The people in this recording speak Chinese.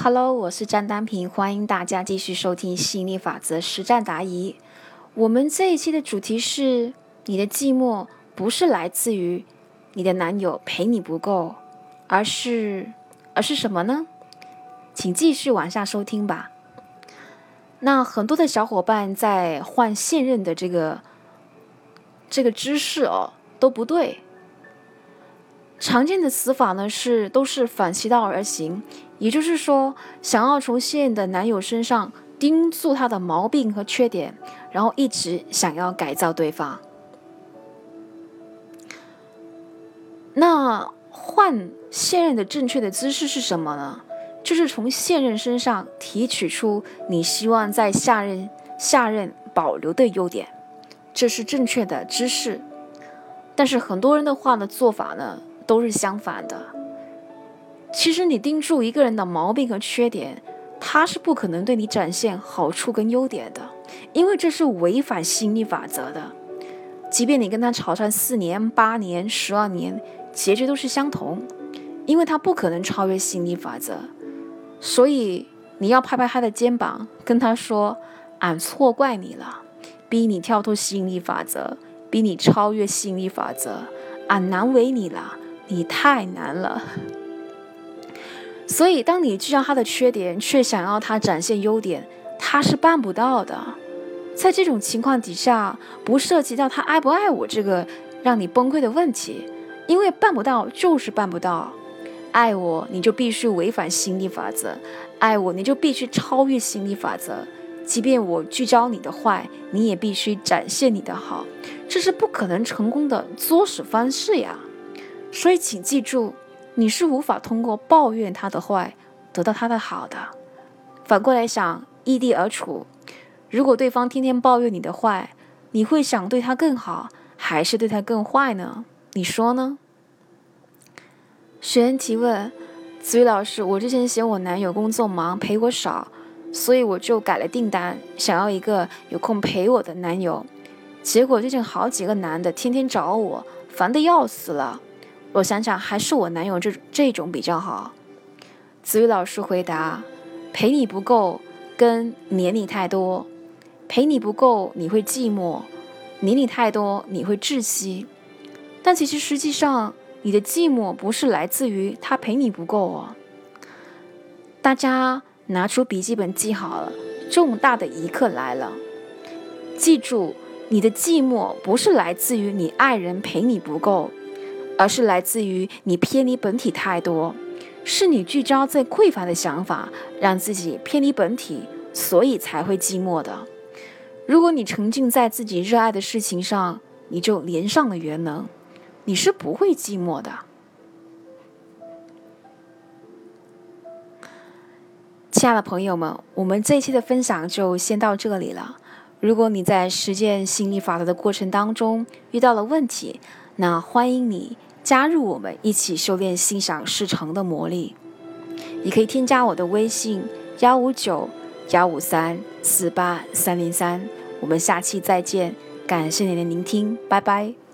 Hello，我是张丹平，欢迎大家继续收听吸引力法则实战答疑。我们这一期的主题是：你的寂寞不是来自于你的男友陪你不够，而是而是什么呢？请继续往下收听吧。那很多的小伙伴在换现任的这个这个姿势哦都不对。常见的死法呢是都是反其道而行。也就是说，想要从现任的男友身上盯住他的毛病和缺点，然后一直想要改造对方。那换现任的正确的姿势是什么呢？就是从现任身上提取出你希望在下任下任保留的优点，这是正确的姿势。但是很多人的话呢，做法呢都是相反的。其实你盯住一个人的毛病和缺点，他是不可能对你展现好处跟优点的，因为这是违反吸引力法则的。即便你跟他吵上四年、八年、十二年，结局都是相同，因为他不可能超越吸引力法则。所以你要拍拍他的肩膀，跟他说：“俺错怪你了，逼你跳脱吸引力法则，逼你超越吸引力法则，俺难为你了，你太难了。”所以，当你聚焦他的缺点，却想要他展现优点，他是办不到的。在这种情况底下，不涉及到他爱不爱我这个让你崩溃的问题，因为办不到就是办不到。爱我，你就必须违反心理法则；爱我，你就必须超越心理法则。即便我聚焦你的坏，你也必须展现你的好。这是不可能成功的作死方式呀！所以，请记住。你是无法通过抱怨他的坏得到他的好的。反过来想，异地而处，如果对方天天抱怨你的坏，你会想对他更好，还是对他更坏呢？你说呢？学员提问：子宇老师，我之前嫌我男友工作忙陪我少，所以我就改了订单，想要一个有空陪我的男友。结果最近好几个男的天天找我，烦得要死了。我想想，还是我男友这这种比较好。子宇老师回答：陪你不够，跟黏你太多。陪你不够，你会寂寞；黏你太多，你会窒息。但其实实际上，你的寂寞不是来自于他陪你不够哦。大家拿出笔记本记好了，重大的一刻来了。记住，你的寂寞不是来自于你爱人陪你不够。而是来自于你偏离本体太多，是你聚焦在匮乏的想法，让自己偏离本体，所以才会寂寞的。如果你沉浸在自己热爱的事情上，你就连上了元能，你是不会寂寞的。亲爱的朋友们，我们这一期的分享就先到这里了。如果你在实践心理法则的过程当中遇到了问题，那欢迎你。加入我们一起修炼心想事成的魔力，你可以添加我的微信幺五九幺五三四八三零三，我们下期再见，感谢您的聆听，拜拜。